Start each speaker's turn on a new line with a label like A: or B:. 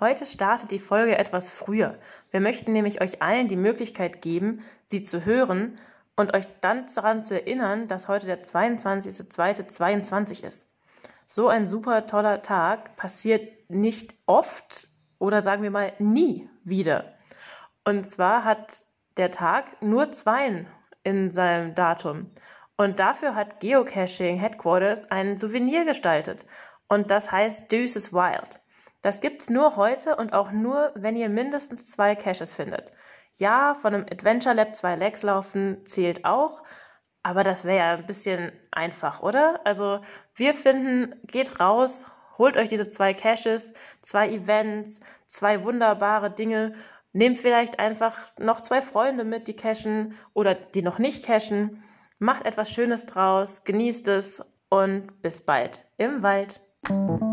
A: Heute startet die Folge etwas früher. Wir möchten nämlich euch allen die Möglichkeit geben, sie zu hören und euch dann daran zu erinnern, dass heute der 22.02.22 ist. So ein super toller Tag passiert nicht oft oder sagen wir mal nie wieder. Und zwar hat der Tag nur Zweien in seinem Datum. Und dafür hat Geocaching Headquarters ein Souvenir gestaltet. Und das heißt Deuces Wild. Das gibt's nur heute und auch nur, wenn ihr mindestens zwei Caches findet. Ja, von einem Adventure Lab zwei Legs laufen zählt auch, aber das wäre ja ein bisschen einfach, oder? Also wir finden, geht raus, holt euch diese zwei Caches, zwei Events, zwei wunderbare Dinge, nehmt vielleicht einfach noch zwei Freunde mit, die cashen oder die noch nicht cashen, macht etwas Schönes draus, genießt es und bis bald im Wald. Thank you.